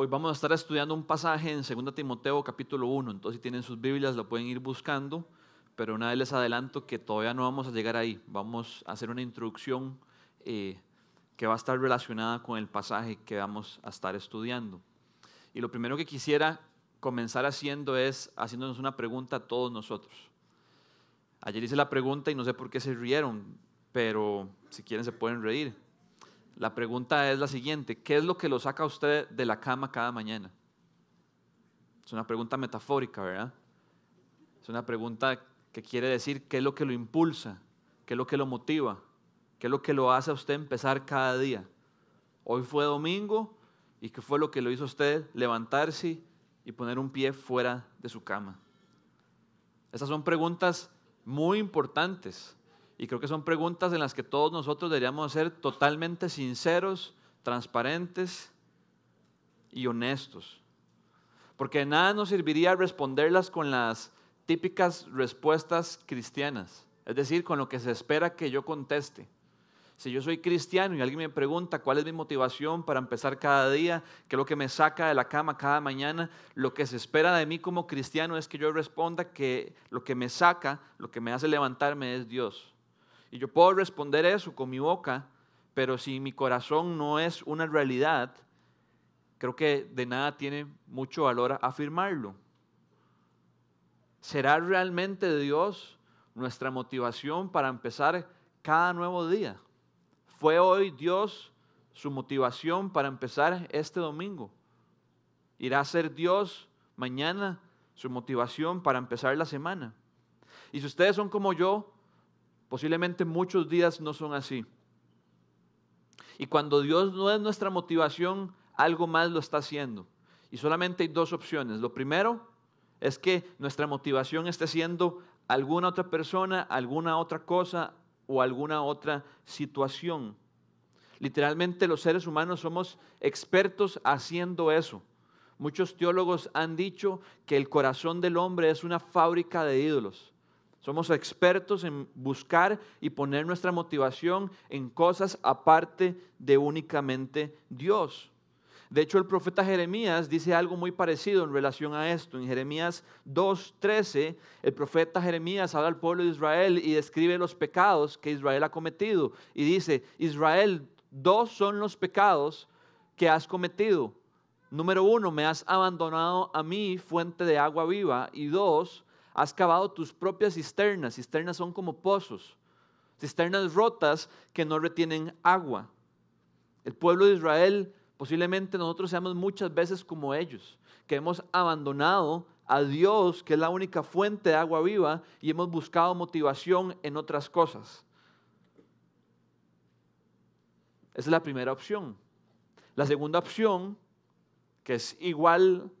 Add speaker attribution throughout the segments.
Speaker 1: hoy vamos a estar estudiando un pasaje en 2 Timoteo capítulo 1, entonces si tienen sus Biblias lo pueden ir buscando, pero una vez les adelanto que todavía no vamos a llegar ahí, vamos a hacer una introducción eh, que va a estar relacionada con el pasaje que vamos a estar estudiando. Y lo primero que quisiera comenzar haciendo es haciéndonos una pregunta a todos nosotros. Ayer hice la pregunta y no sé por qué se rieron, pero si quieren se pueden reír. La pregunta es la siguiente, ¿qué es lo que lo saca a usted de la cama cada mañana? Es una pregunta metafórica, ¿verdad? Es una pregunta que quiere decir qué es lo que lo impulsa, qué es lo que lo motiva, qué es lo que lo hace a usted empezar cada día. Hoy fue domingo y qué fue lo que lo hizo a usted levantarse y poner un pie fuera de su cama. Esas son preguntas muy importantes y creo que son preguntas en las que todos nosotros deberíamos ser totalmente sinceros, transparentes y honestos. Porque de nada nos serviría responderlas con las típicas respuestas cristianas, es decir, con lo que se espera que yo conteste. Si yo soy cristiano y alguien me pregunta cuál es mi motivación para empezar cada día, qué es lo que me saca de la cama cada mañana, lo que se espera de mí como cristiano es que yo responda que lo que me saca, lo que me hace levantarme es Dios. Y yo puedo responder eso con mi boca, pero si mi corazón no es una realidad, creo que de nada tiene mucho valor afirmarlo. ¿Será realmente Dios nuestra motivación para empezar cada nuevo día? ¿Fue hoy Dios su motivación para empezar este domingo? ¿Irá a ser Dios mañana su motivación para empezar la semana? Y si ustedes son como yo, Posiblemente muchos días no son así. Y cuando Dios no es nuestra motivación, algo más lo está haciendo. Y solamente hay dos opciones. Lo primero es que nuestra motivación esté siendo alguna otra persona, alguna otra cosa o alguna otra situación. Literalmente los seres humanos somos expertos haciendo eso. Muchos teólogos han dicho que el corazón del hombre es una fábrica de ídolos. Somos expertos en buscar y poner nuestra motivación en cosas aparte de únicamente Dios. De hecho, el profeta Jeremías dice algo muy parecido en relación a esto. En Jeremías 2.13, el profeta Jeremías habla al pueblo de Israel y describe los pecados que Israel ha cometido. Y dice, Israel, dos son los pecados que has cometido. Número uno, me has abandonado a mí, fuente de agua viva. Y dos, Has cavado tus propias cisternas. Cisternas son como pozos. Cisternas rotas que no retienen agua. El pueblo de Israel, posiblemente nosotros seamos muchas veces como ellos, que hemos abandonado a Dios, que es la única fuente de agua viva, y hemos buscado motivación en otras cosas. Esa es la primera opción. La segunda opción, que es igual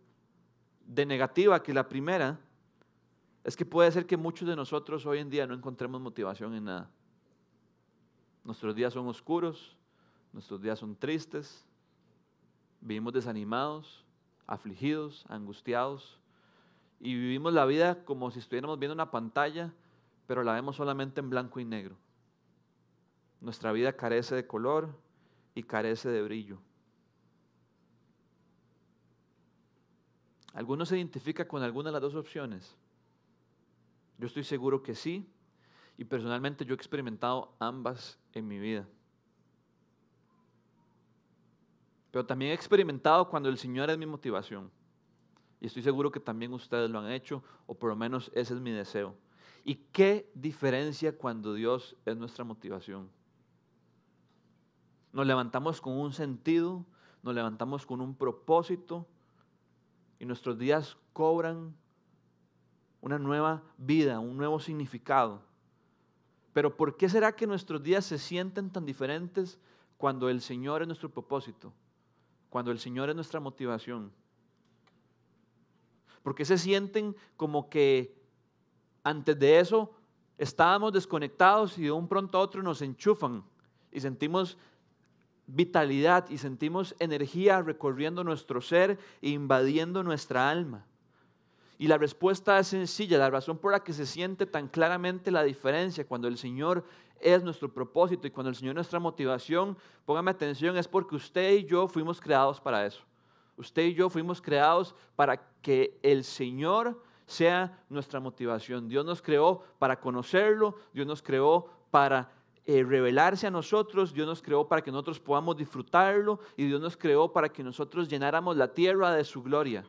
Speaker 1: de negativa que la primera, es que puede ser que muchos de nosotros hoy en día no encontremos motivación en nada. Nuestros días son oscuros, nuestros días son tristes, vivimos desanimados, afligidos, angustiados y vivimos la vida como si estuviéramos viendo una pantalla, pero la vemos solamente en blanco y negro. Nuestra vida carece de color y carece de brillo. ¿Alguno se identifica con alguna de las dos opciones? Yo estoy seguro que sí. Y personalmente yo he experimentado ambas en mi vida. Pero también he experimentado cuando el Señor es mi motivación. Y estoy seguro que también ustedes lo han hecho, o por lo menos ese es mi deseo. ¿Y qué diferencia cuando Dios es nuestra motivación? Nos levantamos con un sentido, nos levantamos con un propósito y nuestros días cobran una nueva vida, un nuevo significado. Pero ¿por qué será que nuestros días se sienten tan diferentes cuando el Señor es nuestro propósito? Cuando el Señor es nuestra motivación. ¿Por qué se sienten como que antes de eso estábamos desconectados y de un pronto a otro nos enchufan y sentimos vitalidad y sentimos energía recorriendo nuestro ser e invadiendo nuestra alma? Y la respuesta es sencilla, la razón por la que se siente tan claramente la diferencia cuando el Señor es nuestro propósito y cuando el Señor es nuestra motivación, póngame atención, es porque usted y yo fuimos creados para eso. Usted y yo fuimos creados para que el Señor sea nuestra motivación. Dios nos creó para conocerlo, Dios nos creó para eh, revelarse a nosotros, Dios nos creó para que nosotros podamos disfrutarlo y Dios nos creó para que nosotros llenáramos la tierra de su gloria.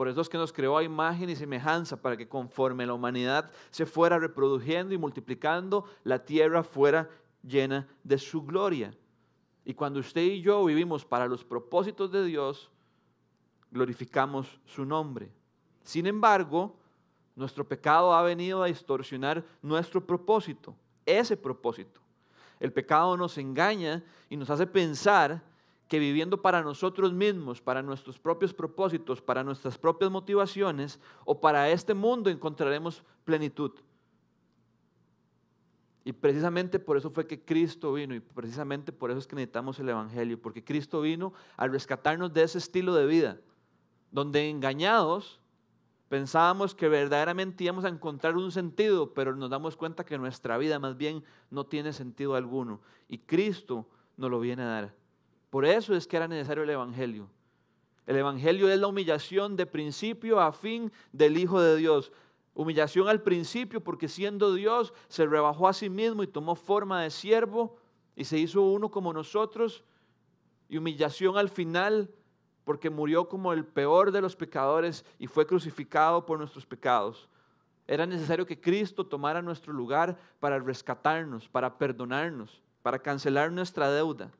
Speaker 1: Por eso es que nos creó a imagen y semejanza, para que conforme la humanidad se fuera reproduciendo y multiplicando, la tierra fuera llena de su gloria. Y cuando usted y yo vivimos para los propósitos de Dios, glorificamos su nombre. Sin embargo, nuestro pecado ha venido a distorsionar nuestro propósito, ese propósito. El pecado nos engaña y nos hace pensar que viviendo para nosotros mismos, para nuestros propios propósitos, para nuestras propias motivaciones o para este mundo encontraremos plenitud. Y precisamente por eso fue que Cristo vino y precisamente por eso es que necesitamos el Evangelio, porque Cristo vino a rescatarnos de ese estilo de vida, donde engañados pensábamos que verdaderamente íbamos a encontrar un sentido, pero nos damos cuenta que nuestra vida más bien no tiene sentido alguno. Y Cristo nos lo viene a dar. Por eso es que era necesario el Evangelio. El Evangelio es la humillación de principio a fin del Hijo de Dios. Humillación al principio porque siendo Dios se rebajó a sí mismo y tomó forma de siervo y se hizo uno como nosotros. Y humillación al final porque murió como el peor de los pecadores y fue crucificado por nuestros pecados. Era necesario que Cristo tomara nuestro lugar para rescatarnos, para perdonarnos, para cancelar nuestra deuda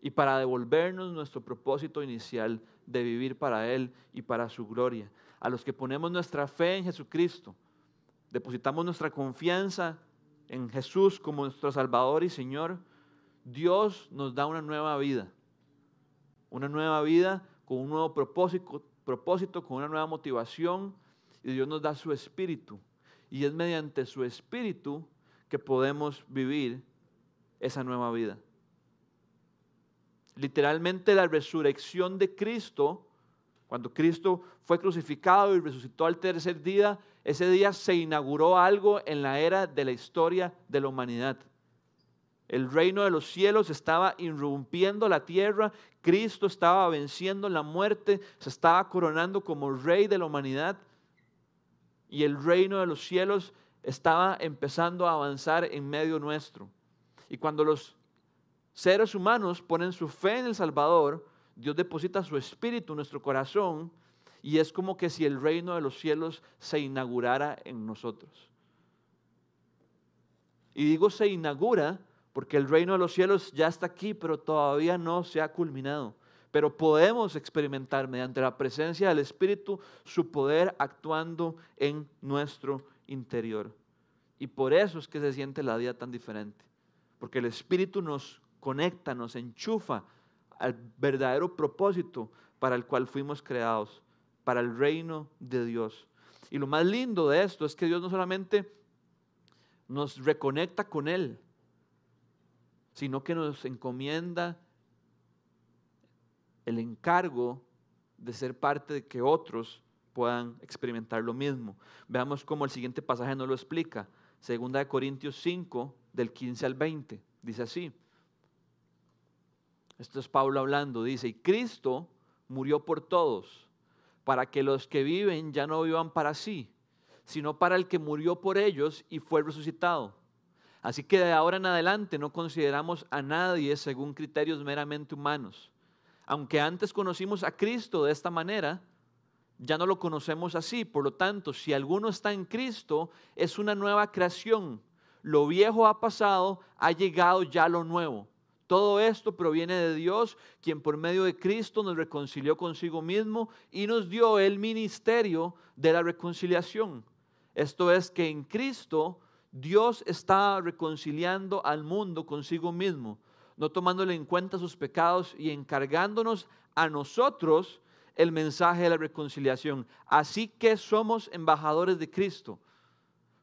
Speaker 1: y para devolvernos nuestro propósito inicial de vivir para Él y para su gloria. A los que ponemos nuestra fe en Jesucristo, depositamos nuestra confianza en Jesús como nuestro Salvador y Señor, Dios nos da una nueva vida. Una nueva vida con un nuevo propósito, propósito, con una nueva motivación. Y Dios nos da su espíritu. Y es mediante su espíritu que podemos vivir esa nueva vida. Literalmente la resurrección de Cristo, cuando Cristo fue crucificado y resucitó al tercer día, ese día se inauguró algo en la era de la historia de la humanidad. El reino de los cielos estaba irrumpiendo la tierra, Cristo estaba venciendo la muerte, se estaba coronando como rey de la humanidad y el reino de los cielos estaba empezando a avanzar en medio nuestro. Y cuando los seres humanos ponen su fe en el Salvador, Dios deposita su espíritu en nuestro corazón y es como que si el reino de los cielos se inaugurara en nosotros. Y digo se inaugura porque el reino de los cielos ya está aquí, pero todavía no se ha culminado. Pero podemos experimentar mediante la presencia del Espíritu su poder actuando en nuestro interior. Y por eso es que se siente la vida tan diferente. Porque el Espíritu nos conecta, nos enchufa al verdadero propósito para el cual fuimos creados, para el reino de Dios. Y lo más lindo de esto es que Dios no solamente nos reconecta con Él, sino que nos encomienda el encargo de ser parte de que otros puedan experimentar lo mismo. Veamos cómo el siguiente pasaje nos lo explica. Segunda de Corintios 5, del 15 al 20. Dice así. Esto es Pablo hablando, dice, y Cristo murió por todos, para que los que viven ya no vivan para sí, sino para el que murió por ellos y fue resucitado. Así que de ahora en adelante no consideramos a nadie según criterios meramente humanos. Aunque antes conocimos a Cristo de esta manera, ya no lo conocemos así. Por lo tanto, si alguno está en Cristo, es una nueva creación. Lo viejo ha pasado, ha llegado ya lo nuevo. Todo esto proviene de Dios, quien por medio de Cristo nos reconcilió consigo mismo y nos dio el ministerio de la reconciliación. Esto es que en Cristo Dios está reconciliando al mundo consigo mismo, no tomándole en cuenta sus pecados y encargándonos a nosotros el mensaje de la reconciliación. Así que somos embajadores de Cristo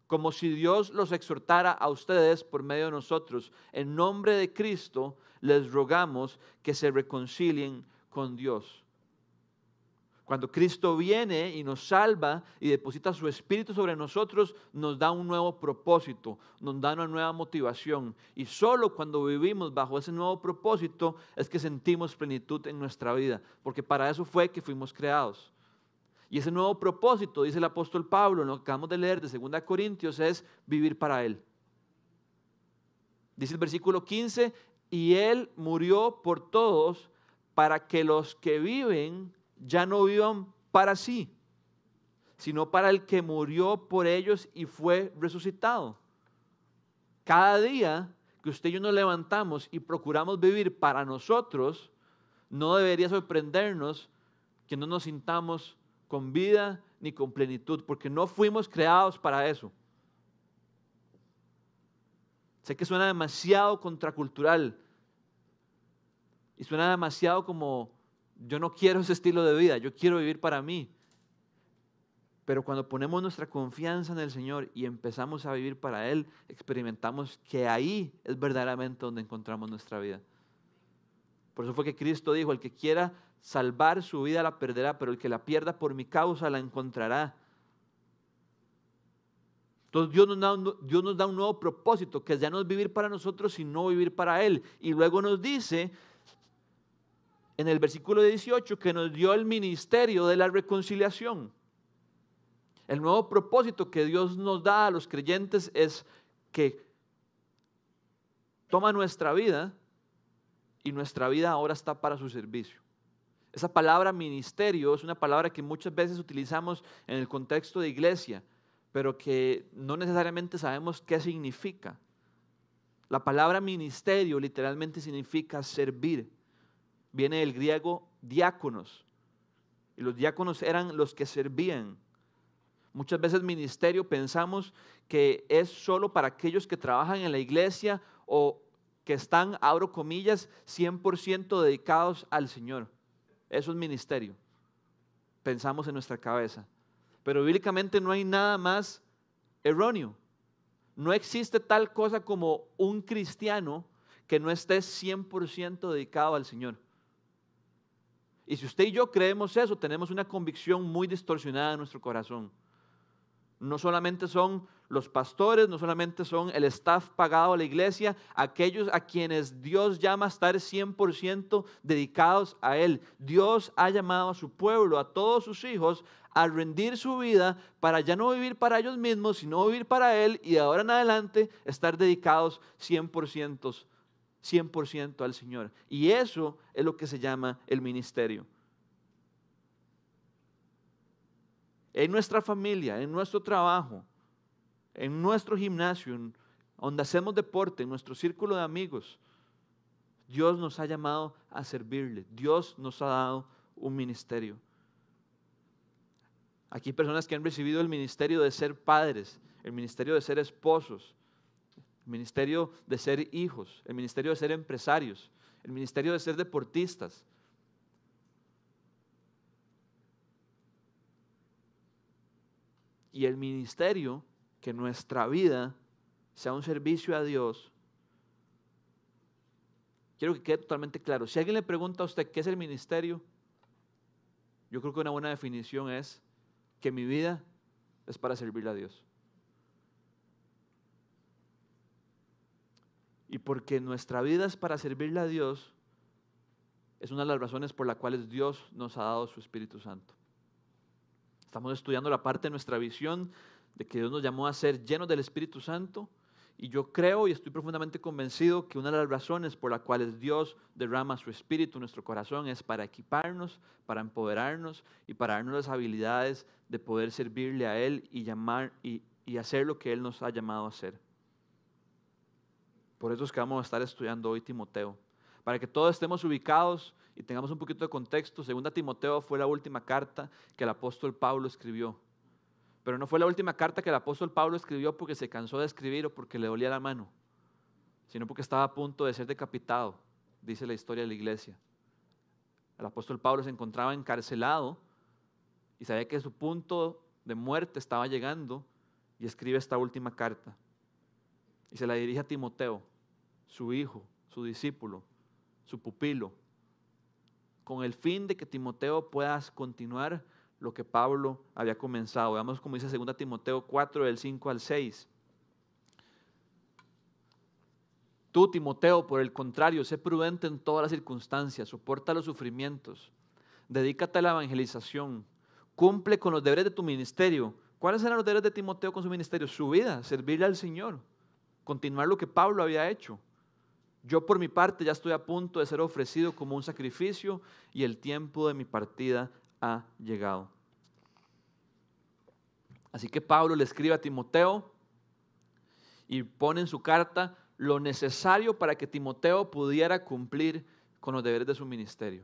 Speaker 1: como si Dios los exhortara a ustedes por medio de nosotros. En nombre de Cristo les rogamos que se reconcilien con Dios. Cuando Cristo viene y nos salva y deposita su espíritu sobre nosotros, nos da un nuevo propósito, nos da una nueva motivación. Y solo cuando vivimos bajo ese nuevo propósito es que sentimos plenitud en nuestra vida, porque para eso fue que fuimos creados. Y ese nuevo propósito, dice el apóstol Pablo, en lo que acabamos de leer de 2 Corintios, es vivir para Él. Dice el versículo 15, y Él murió por todos para que los que viven ya no vivan para sí, sino para el que murió por ellos y fue resucitado. Cada día que usted y yo nos levantamos y procuramos vivir para nosotros, no debería sorprendernos que no nos sintamos con vida ni con plenitud, porque no fuimos creados para eso. Sé que suena demasiado contracultural y suena demasiado como yo no quiero ese estilo de vida, yo quiero vivir para mí. Pero cuando ponemos nuestra confianza en el Señor y empezamos a vivir para Él, experimentamos que ahí es verdaderamente donde encontramos nuestra vida. Por eso fue que Cristo dijo, el que quiera salvar su vida la perderá, pero el que la pierda por mi causa la encontrará. Entonces Dios nos, da un, Dios nos da un nuevo propósito, que ya no es vivir para nosotros, sino vivir para Él. Y luego nos dice en el versículo 18 que nos dio el ministerio de la reconciliación. El nuevo propósito que Dios nos da a los creyentes es que toma nuestra vida y nuestra vida ahora está para su servicio. Esa palabra ministerio es una palabra que muchas veces utilizamos en el contexto de iglesia, pero que no necesariamente sabemos qué significa. La palabra ministerio literalmente significa servir viene del griego diáconos. Y los diáconos eran los que servían. Muchas veces ministerio pensamos que es solo para aquellos que trabajan en la iglesia o que están, abro comillas, 100% dedicados al Señor. Eso es ministerio. Pensamos en nuestra cabeza. Pero bíblicamente no hay nada más erróneo. No existe tal cosa como un cristiano que no esté 100% dedicado al Señor. Y si usted y yo creemos eso, tenemos una convicción muy distorsionada en nuestro corazón. No solamente son los pastores, no solamente son el staff pagado a la iglesia, aquellos a quienes Dios llama a estar 100% dedicados a Él. Dios ha llamado a su pueblo, a todos sus hijos, a rendir su vida para ya no vivir para ellos mismos, sino vivir para Él y de ahora en adelante estar dedicados 100% 100% al Señor. Y eso es lo que se llama el ministerio. En nuestra familia, en nuestro trabajo, en nuestro gimnasio, donde hacemos deporte, en nuestro círculo de amigos, Dios nos ha llamado a servirle. Dios nos ha dado un ministerio. Aquí hay personas que han recibido el ministerio de ser padres, el ministerio de ser esposos, el ministerio de ser hijos, el ministerio de ser empresarios, el ministerio de ser deportistas. Y el ministerio que nuestra vida sea un servicio a Dios. Quiero que quede totalmente claro. Si alguien le pregunta a usted qué es el ministerio, yo creo que una buena definición es que mi vida es para servirle a Dios. Y porque nuestra vida es para servirle a Dios, es una de las razones por las cuales Dios nos ha dado su Espíritu Santo. Estamos estudiando la parte de nuestra visión de que Dios nos llamó a ser llenos del Espíritu Santo. Y yo creo y estoy profundamente convencido que una de las razones por las cuales Dios derrama su Espíritu en nuestro corazón es para equiparnos, para empoderarnos y para darnos las habilidades de poder servirle a Él y, llamar, y, y hacer lo que Él nos ha llamado a hacer. Por eso es que vamos a estar estudiando hoy Timoteo. Para que todos estemos ubicados y tengamos un poquito de contexto, Segunda Timoteo fue la última carta que el apóstol Pablo escribió. Pero no fue la última carta que el apóstol Pablo escribió porque se cansó de escribir o porque le dolía la mano, sino porque estaba a punto de ser decapitado, dice la historia de la iglesia. El apóstol Pablo se encontraba encarcelado y sabía que su punto de muerte estaba llegando y escribe esta última carta y se la dirige a Timoteo, su hijo, su discípulo, su pupilo, con el fin de que Timoteo pueda continuar lo que Pablo había comenzado. Veamos como dice 2 Timoteo 4, del 5 al 6. Tú, Timoteo, por el contrario, sé prudente en todas las circunstancias, soporta los sufrimientos, dedícate a la evangelización, cumple con los deberes de tu ministerio. ¿Cuáles eran los deberes de Timoteo con su ministerio? Su vida, servirle al Señor, continuar lo que Pablo había hecho. Yo por mi parte ya estoy a punto de ser ofrecido como un sacrificio y el tiempo de mi partida ha llegado. Así que Pablo le escribe a Timoteo y pone en su carta lo necesario para que Timoteo pudiera cumplir con los deberes de su ministerio.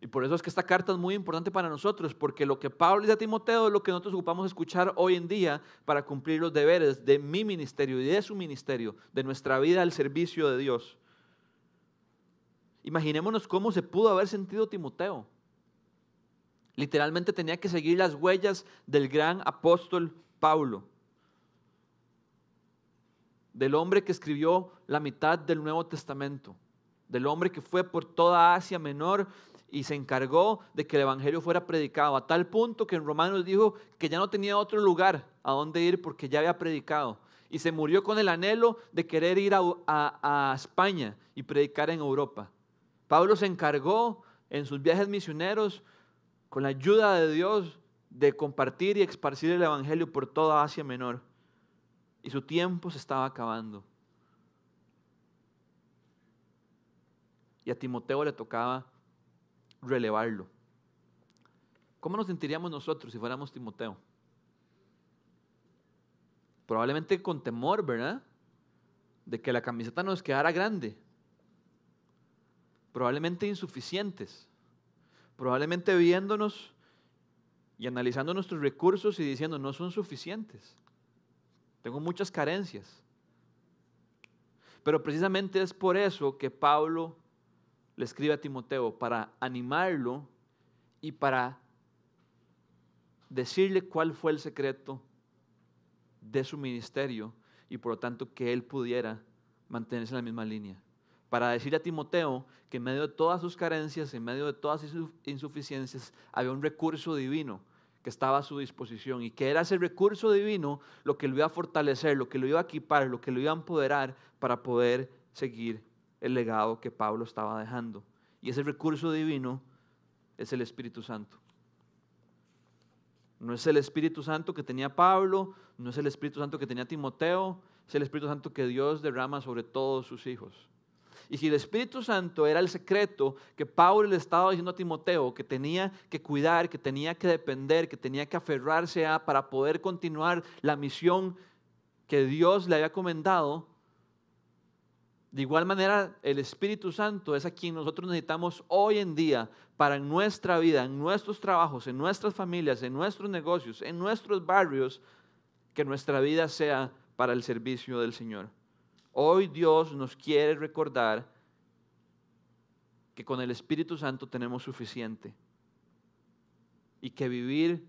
Speaker 1: Y por eso es que esta carta es muy importante para nosotros, porque lo que Pablo dice a Timoteo es lo que nosotros ocupamos escuchar hoy en día para cumplir los deberes de mi ministerio y de su ministerio, de nuestra vida al servicio de Dios. Imaginémonos cómo se pudo haber sentido Timoteo. Literalmente tenía que seguir las huellas del gran apóstol Pablo, del hombre que escribió la mitad del Nuevo Testamento, del hombre que fue por toda Asia Menor y se encargó de que el Evangelio fuera predicado, a tal punto que en Romanos dijo que ya no tenía otro lugar a donde ir porque ya había predicado. Y se murió con el anhelo de querer ir a, a España y predicar en Europa. Pablo se encargó en sus viajes misioneros, con la ayuda de Dios, de compartir y esparcir el Evangelio por toda Asia Menor. Y su tiempo se estaba acabando. Y a Timoteo le tocaba relevarlo. ¿Cómo nos sentiríamos nosotros si fuéramos Timoteo? Probablemente con temor, ¿verdad? De que la camiseta nos quedara grande. Probablemente insuficientes. Probablemente viéndonos y analizando nuestros recursos y diciendo, no son suficientes. Tengo muchas carencias. Pero precisamente es por eso que Pablo le escribe a Timoteo para animarlo y para decirle cuál fue el secreto de su ministerio y por lo tanto que él pudiera mantenerse en la misma línea. Para decirle a Timoteo que en medio de todas sus carencias, en medio de todas sus insuficiencias, había un recurso divino que estaba a su disposición y que era ese recurso divino lo que lo iba a fortalecer, lo que lo iba a equipar, lo que lo iba a empoderar para poder seguir el legado que Pablo estaba dejando. Y ese recurso divino es el Espíritu Santo. No es el Espíritu Santo que tenía Pablo, no es el Espíritu Santo que tenía Timoteo, es el Espíritu Santo que Dios derrama sobre todos sus hijos. Y si el Espíritu Santo era el secreto que Pablo le estaba diciendo a Timoteo, que tenía que cuidar, que tenía que depender, que tenía que aferrarse a para poder continuar la misión que Dios le había comendado, de igual manera, el Espíritu Santo es a quien nosotros necesitamos hoy en día para nuestra vida, en nuestros trabajos, en nuestras familias, en nuestros negocios, en nuestros barrios, que nuestra vida sea para el servicio del Señor. Hoy Dios nos quiere recordar que con el Espíritu Santo tenemos suficiente y que vivir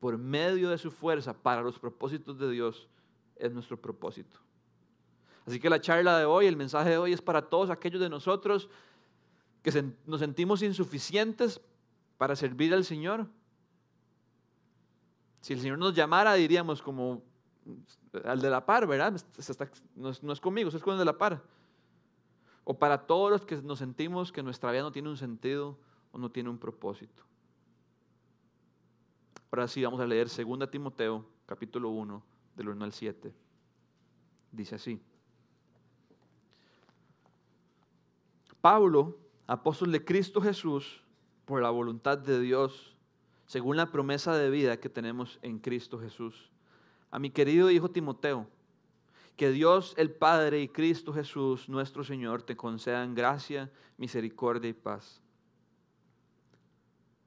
Speaker 1: por medio de su fuerza para los propósitos de Dios es nuestro propósito. Así que la charla de hoy, el mensaje de hoy es para todos aquellos de nosotros que nos sentimos insuficientes para servir al Señor. Si el Señor nos llamara, diríamos como al de la par, ¿verdad? No, no es conmigo, es con el de la par. O para todos los que nos sentimos que nuestra vida no tiene un sentido o no tiene un propósito. Ahora sí vamos a leer 2 Timoteo, capítulo 1, del 1 al 7. Dice así. Pablo, apóstol de Cristo Jesús, por la voluntad de Dios, según la promesa de vida que tenemos en Cristo Jesús. A mi querido hijo Timoteo, que Dios el Padre y Cristo Jesús, nuestro Señor, te concedan gracia, misericordia y paz.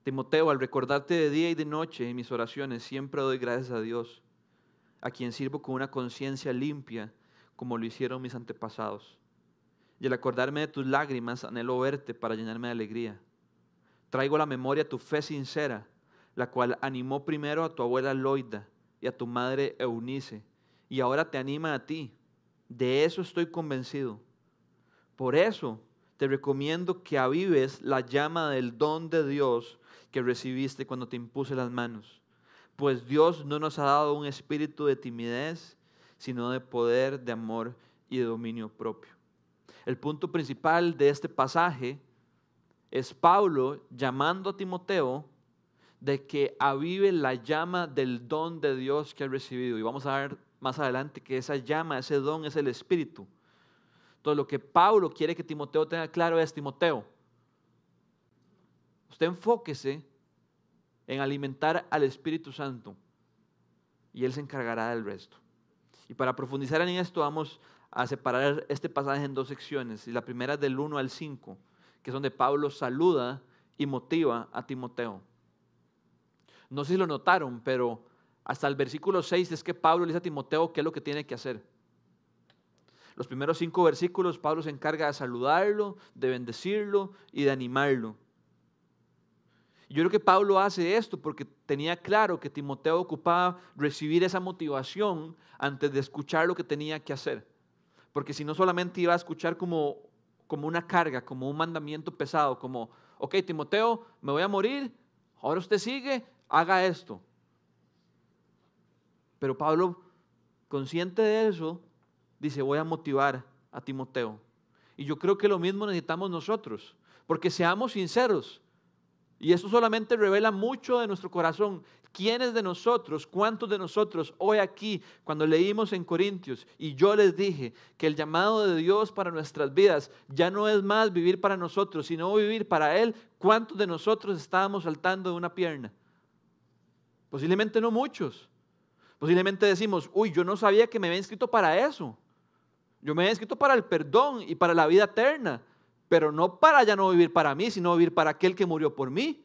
Speaker 1: Timoteo, al recordarte de día y de noche en mis oraciones, siempre doy gracias a Dios, a quien sirvo con una conciencia limpia, como lo hicieron mis antepasados y al acordarme de tus lágrimas, anhelo verte para llenarme de alegría. Traigo a la memoria tu fe sincera, la cual animó primero a tu abuela Loida y a tu madre Eunice, y ahora te anima a ti. De eso estoy convencido. Por eso te recomiendo que avives la llama del don de Dios que recibiste cuando te impuse las manos. Pues Dios no nos ha dado un espíritu de timidez, sino de poder, de amor y de dominio propio. El punto principal de este pasaje es Pablo llamando a Timoteo de que avive la llama del don de Dios que ha recibido. Y vamos a ver más adelante que esa llama, ese don es el Espíritu. Entonces lo que Pablo quiere que Timoteo tenga claro es, Timoteo, usted enfóquese en alimentar al Espíritu Santo y Él se encargará del resto. Y para profundizar en esto vamos a separar este pasaje en dos secciones. Y la primera es del 1 al 5, que es donde Pablo saluda y motiva a Timoteo. No sé si lo notaron, pero hasta el versículo 6 es que Pablo le dice a Timoteo qué es lo que tiene que hacer. Los primeros cinco versículos, Pablo se encarga de saludarlo, de bendecirlo y de animarlo. Yo creo que Pablo hace esto porque tenía claro que Timoteo ocupaba recibir esa motivación antes de escuchar lo que tenía que hacer. Porque si no solamente iba a escuchar como, como una carga, como un mandamiento pesado, como, ok, Timoteo, me voy a morir, ahora usted sigue, haga esto. Pero Pablo, consciente de eso, dice, voy a motivar a Timoteo. Y yo creo que lo mismo necesitamos nosotros, porque seamos sinceros. Y eso solamente revela mucho de nuestro corazón. ¿Quiénes de nosotros, cuántos de nosotros hoy aquí, cuando leímos en Corintios, y yo les dije que el llamado de Dios para nuestras vidas ya no es más vivir para nosotros, sino vivir para Él, ¿cuántos de nosotros estábamos saltando de una pierna? Posiblemente no muchos. Posiblemente decimos, uy, yo no sabía que me había inscrito para eso. Yo me he escrito para el perdón y para la vida eterna, pero no para ya no vivir para mí, sino vivir para aquel que murió por mí.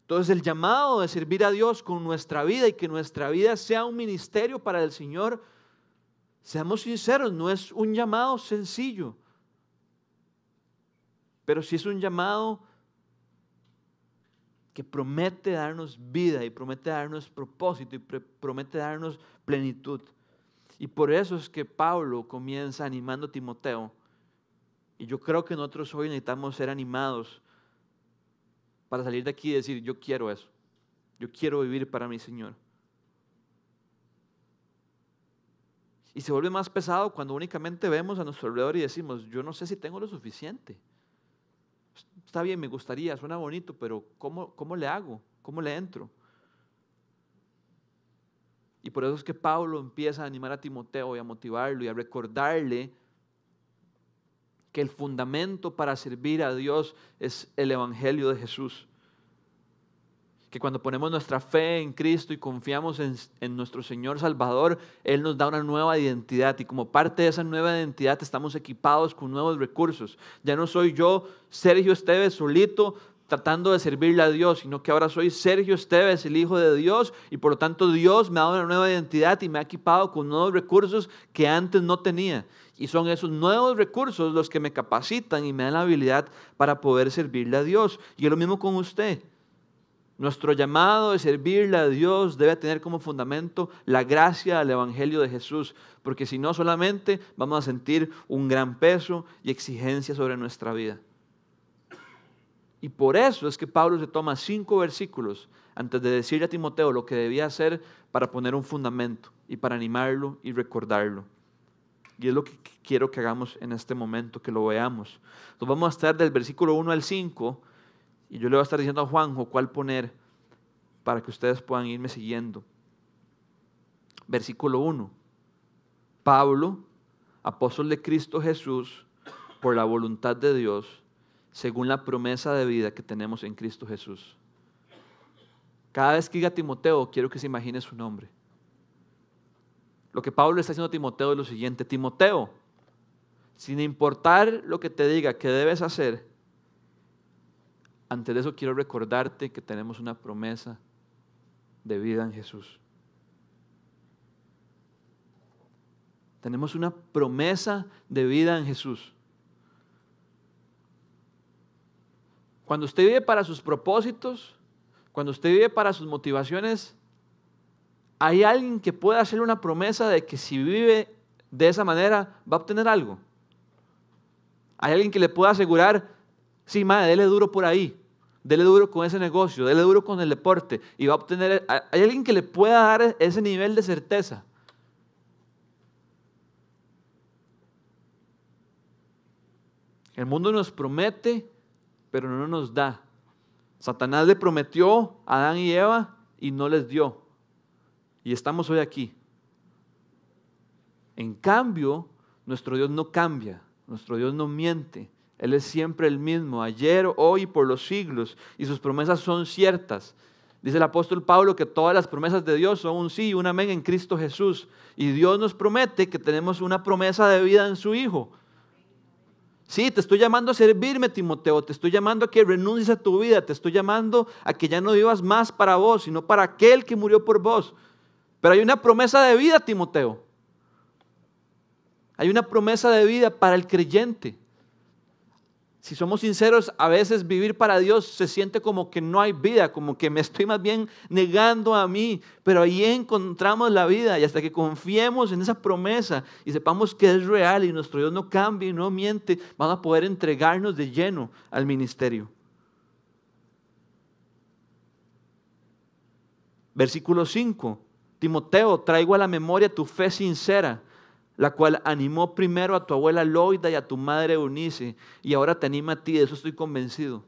Speaker 1: Entonces el llamado de servir a Dios con nuestra vida y que nuestra vida sea un ministerio para el Señor, seamos sinceros, no es un llamado sencillo, pero sí es un llamado que promete darnos vida y promete darnos propósito y promete darnos plenitud. Y por eso es que Pablo comienza animando a Timoteo. Y yo creo que nosotros hoy necesitamos ser animados para salir de aquí y decir, yo quiero eso. Yo quiero vivir para mi Señor. Y se vuelve más pesado cuando únicamente vemos a nuestro alrededor y decimos, yo no sé si tengo lo suficiente está bien, me gustaría, suena bonito, pero ¿cómo, cómo le hago? ¿Cómo le entro? Y por eso es que Pablo empieza a animar a Timoteo y a motivarlo y a recordarle que el fundamento para servir a Dios es el Evangelio de Jesús que cuando ponemos nuestra fe en Cristo y confiamos en, nuestro Señor Salvador, Él nos da una nueva identidad y como parte de esa nueva identidad estamos equipados con nuevos recursos. Ya no soy yo, Sergio Esteves, solito tratando de servirle a Dios, sino que ahora soy Sergio Esteves, el Hijo de Dios, y por lo tanto Dios me ha dado una nueva identidad y me ha equipado con nuevos recursos que antes no tenía. Y son esos nuevos recursos los que me capacitan y me dan la habilidad para poder servirle a Dios. Y es lo mismo con usted. Nuestro llamado de servirle a Dios debe tener como fundamento la gracia del Evangelio de Jesús, porque si no solamente vamos a sentir un gran peso y exigencia sobre nuestra vida. Y por eso es que Pablo se toma cinco versículos antes de decirle a Timoteo lo que debía hacer para poner un fundamento y para animarlo y recordarlo. Y es lo que quiero que hagamos en este momento, que lo veamos. Entonces vamos a estar del versículo 1 al 5 y yo le voy a estar diciendo a Juanjo cuál poner para que ustedes puedan irme siguiendo. Versículo 1. Pablo, apóstol de Cristo Jesús, por la voluntad de Dios, según la promesa de vida que tenemos en Cristo Jesús. Cada vez que diga Timoteo, quiero que se imagine su nombre. Lo que Pablo está diciendo a Timoteo es lo siguiente, Timoteo, sin importar lo que te diga que debes hacer, antes de eso quiero recordarte que tenemos una promesa de vida en Jesús. Tenemos una promesa de vida en Jesús. Cuando usted vive para sus propósitos, cuando usted vive para sus motivaciones, hay alguien que puede hacer una promesa de que si vive de esa manera, va a obtener algo. Hay alguien que le pueda asegurar, sí, madre, dele duro por ahí, dele duro con ese negocio, dele duro con el deporte, y va a obtener, hay alguien que le pueda dar ese nivel de certeza. El mundo nos promete, pero no nos da. Satanás le prometió a Adán y Eva y no les dio. Y estamos hoy aquí. En cambio, nuestro Dios no cambia, nuestro Dios no miente. Él es siempre el mismo, ayer, hoy por los siglos, y sus promesas son ciertas. Dice el apóstol Pablo que todas las promesas de Dios son un sí y un amén en Cristo Jesús. Y Dios nos promete que tenemos una promesa de vida en su Hijo. Sí, te estoy llamando a servirme, Timoteo. Te estoy llamando a que renuncies a tu vida. Te estoy llamando a que ya no vivas más para vos, sino para aquel que murió por vos. Pero hay una promesa de vida, Timoteo. Hay una promesa de vida para el creyente. Si somos sinceros, a veces vivir para Dios se siente como que no hay vida, como que me estoy más bien negando a mí, pero ahí encontramos la vida y hasta que confiemos en esa promesa y sepamos que es real y nuestro Dios no cambia y no miente, vamos a poder entregarnos de lleno al ministerio. Versículo 5. Timoteo, traigo a la memoria tu fe sincera la cual animó primero a tu abuela Loida y a tu madre Eunice, y ahora te anima a ti, de eso estoy convencido.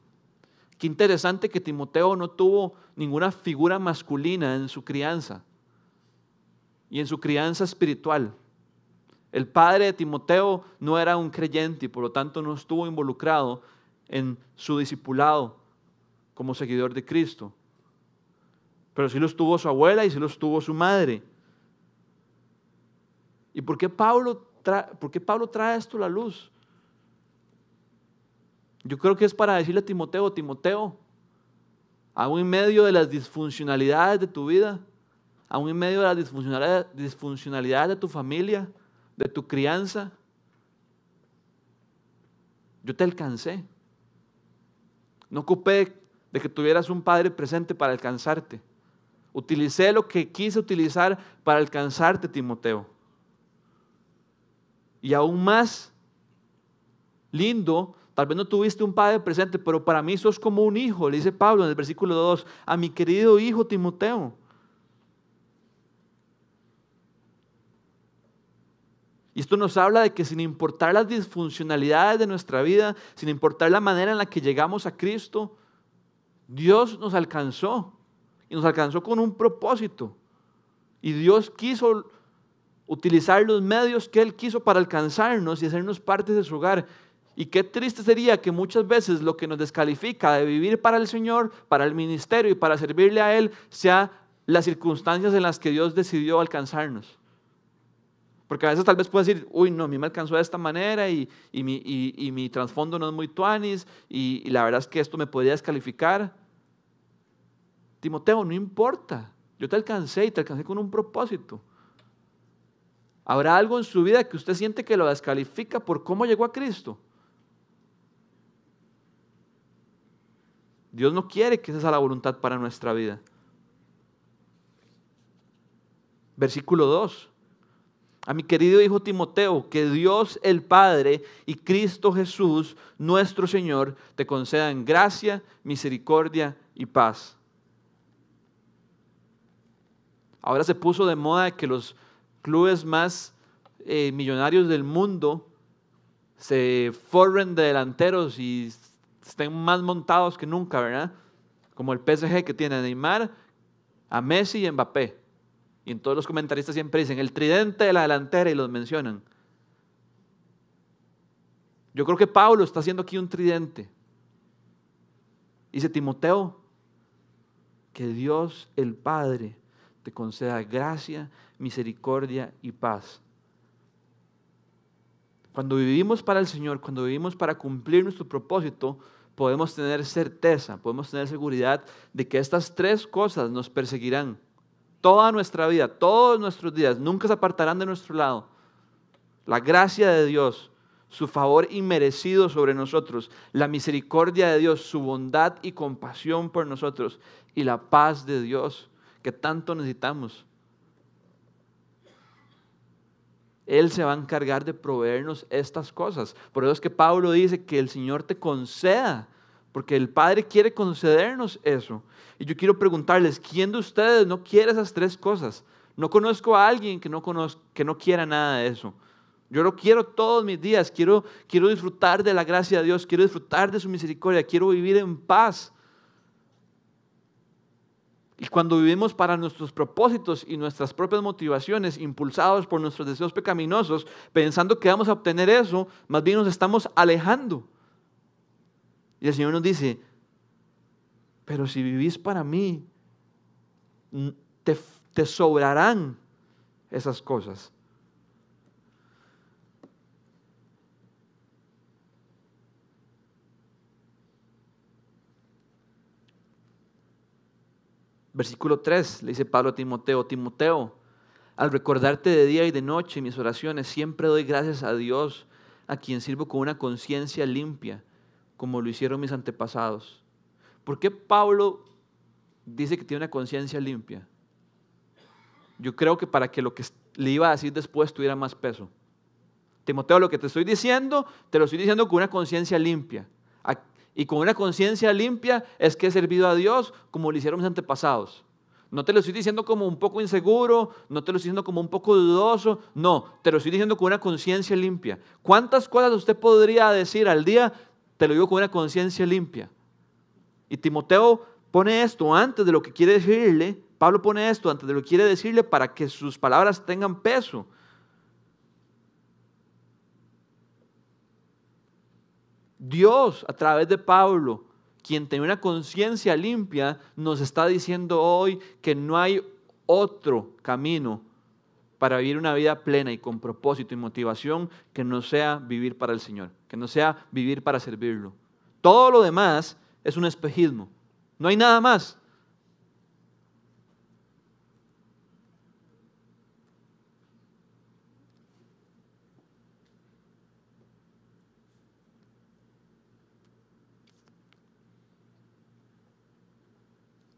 Speaker 1: Qué interesante que Timoteo no tuvo ninguna figura masculina en su crianza y en su crianza espiritual. El padre de Timoteo no era un creyente y por lo tanto no estuvo involucrado en su discipulado como seguidor de Cristo. Pero sí lo estuvo su abuela y sí lo estuvo su madre. ¿Y por qué Pablo, trae, por Pablo trae esto a la luz? Yo creo que es para decirle a Timoteo, Timoteo, aún en medio de las disfuncionalidades de tu vida, aún en medio de las disfuncionalidades, disfuncionalidades de tu familia, de tu crianza, yo te alcancé. No ocupé de que tuvieras un padre presente para alcanzarte. Utilicé lo que quise utilizar para alcanzarte, Timoteo. Y aún más lindo, tal vez no tuviste un padre presente, pero para mí sos como un hijo, le dice Pablo en el versículo 2, a mi querido hijo Timoteo. Y esto nos habla de que sin importar las disfuncionalidades de nuestra vida, sin importar la manera en la que llegamos a Cristo, Dios nos alcanzó. Y nos alcanzó con un propósito. Y Dios quiso utilizar los medios que Él quiso para alcanzarnos y hacernos parte de su hogar. Y qué triste sería que muchas veces lo que nos descalifica de vivir para el Señor, para el ministerio y para servirle a Él, sea las circunstancias en las que Dios decidió alcanzarnos. Porque a veces tal vez puede decir, uy, no, a mí me alcanzó de esta manera y, mi, y, mi, trasfondo no es muy tuanis y, y la verdad es que esto me podría descalificar. Timoteo, no importa, yo te alcancé y te alcancé con un propósito. ¿Habrá algo en su vida que usted siente que lo descalifica por cómo llegó a Cristo? Dios no quiere que esa sea la voluntad para nuestra vida. Versículo 2. A mi querido hijo Timoteo, que Dios el Padre y Cristo Jesús, nuestro Señor, te concedan gracia, misericordia y paz. Ahora se puso de moda que los clubes más eh, millonarios del mundo se forren de delanteros y estén más montados que nunca, ¿verdad? Como el PSG que tiene a Neymar, a Messi y Mbappé. Y en todos los comentaristas siempre dicen el tridente de la delantera y los mencionan. Yo creo que Pablo está haciendo aquí un tridente. Dice Timoteo, que Dios el Padre te conceda gracia, misericordia y paz. Cuando vivimos para el Señor, cuando vivimos para cumplir nuestro propósito, podemos tener certeza, podemos tener seguridad de que estas tres cosas nos perseguirán toda nuestra vida, todos nuestros días, nunca se apartarán de nuestro lado. La gracia de Dios, su favor inmerecido sobre nosotros, la misericordia de Dios, su bondad y compasión por nosotros y la paz de Dios que tanto necesitamos Él se va a encargar de proveernos estas cosas. Por eso es que Pablo dice que el Señor te conceda, porque el Padre quiere concedernos eso. Y yo quiero preguntarles, ¿quién de ustedes no quiere esas tres cosas? No conozco a alguien que no, que no quiera nada de eso. Yo lo quiero todos mis días, quiero, quiero disfrutar de la gracia de Dios, quiero disfrutar de su misericordia, quiero vivir en paz. Y cuando vivimos para nuestros propósitos y nuestras propias motivaciones, impulsados por nuestros deseos pecaminosos, pensando que vamos a obtener eso, más bien nos estamos alejando. Y el Señor nos dice, pero si vivís para mí, te, te sobrarán esas cosas. Versículo 3 le dice Pablo a Timoteo, Timoteo, al recordarte de día y de noche mis oraciones, siempre doy gracias a Dios, a quien sirvo con una conciencia limpia, como lo hicieron mis antepasados. ¿Por qué Pablo dice que tiene una conciencia limpia? Yo creo que para que lo que le iba a decir después tuviera más peso. Timoteo, lo que te estoy diciendo, te lo estoy diciendo con una conciencia limpia. Y con una conciencia limpia es que he servido a Dios como lo hicieron mis antepasados. No te lo estoy diciendo como un poco inseguro, no te lo estoy diciendo como un poco dudoso, no, te lo estoy diciendo con una conciencia limpia. ¿Cuántas cosas usted podría decir al día? Te lo digo con una conciencia limpia. Y Timoteo pone esto antes de lo que quiere decirle, Pablo pone esto antes de lo que quiere decirle para que sus palabras tengan peso. Dios, a través de Pablo, quien tiene una conciencia limpia, nos está diciendo hoy que no hay otro camino para vivir una vida plena y con propósito y motivación que no sea vivir para el Señor, que no sea vivir para servirlo. Todo lo demás es un espejismo. No hay nada más.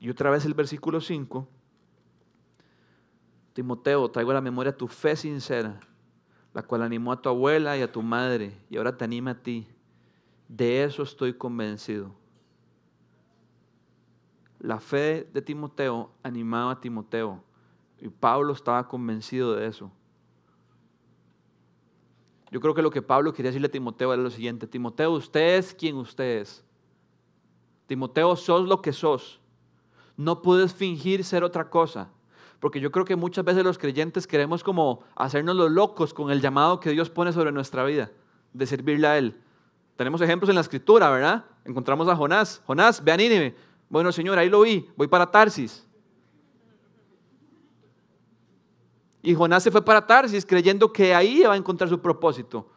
Speaker 1: Y otra vez el versículo 5. Timoteo, traigo a la memoria tu fe sincera, la cual animó a tu abuela y a tu madre, y ahora te anima a ti. De eso estoy convencido. La fe de Timoteo animaba a Timoteo, y Pablo estaba convencido de eso. Yo creo que lo que Pablo quería decirle a Timoteo era lo siguiente, Timoteo, usted es quien usted es. Timoteo, sos lo que sos. No puedes fingir ser otra cosa. Porque yo creo que muchas veces los creyentes queremos como hacernos los locos con el llamado que Dios pone sobre nuestra vida, de servirle a Él. Tenemos ejemplos en la escritura, ¿verdad? Encontramos a Jonás. Jonás, ve a. Bueno, Señor, ahí lo vi, voy para Tarsis. Y Jonás se fue para Tarsis creyendo que ahí iba a encontrar su propósito.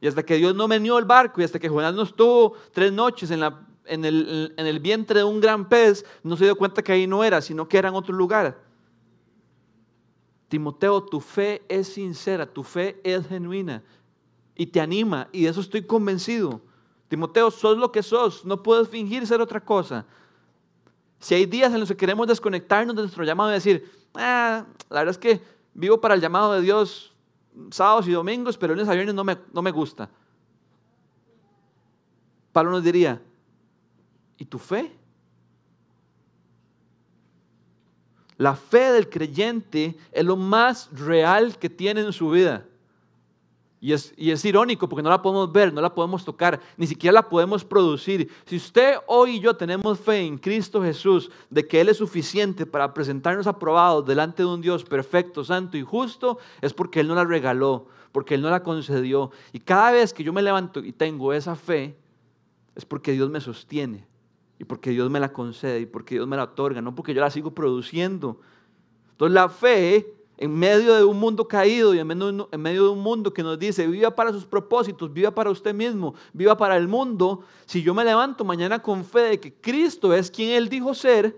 Speaker 1: Y hasta que Dios no menió el barco y hasta que Jonás no estuvo tres noches en la en el, vientre de un gran pez, no se dio cuenta que ahí no era, sino que era en otro lugar. Timoteo, tu fe es sincera, tu fe es genuina y te anima, y de eso estoy convencido. Timoteo, sos lo que sos, no puedes fingir ser otra cosa. Si hay días en los que queremos desconectarnos de nuestro llamado y decir, ah, la verdad es que vivo para el llamado de Dios sábados y domingos, pero lunes a viernes no me, no me gusta. Pablo nos diría, ¿Y tu fe? La fe del creyente es lo más real que tiene en su vida. Y es, y es, irónico porque no la podemos ver, no la podemos tocar, ni siquiera la podemos producir. Si usted hoy y yo tenemos fe en Cristo Jesús de que Él es suficiente para presentarnos aprobados delante de un Dios perfecto, santo y justo, es porque Él no la regaló, porque Él no la concedió. Y cada vez que yo me levanto y tengo esa fe, es porque Dios me sostiene y porque Dios me la concede y porque Dios me la otorga, no porque yo la sigo produciendo. Entonces la fe en medio de un mundo caído y en medio, de un mundo que nos dice, viva para sus propósitos, viva para usted mismo, viva para el mundo, si yo me levanto mañana con fe de que Cristo es quien Él dijo ser,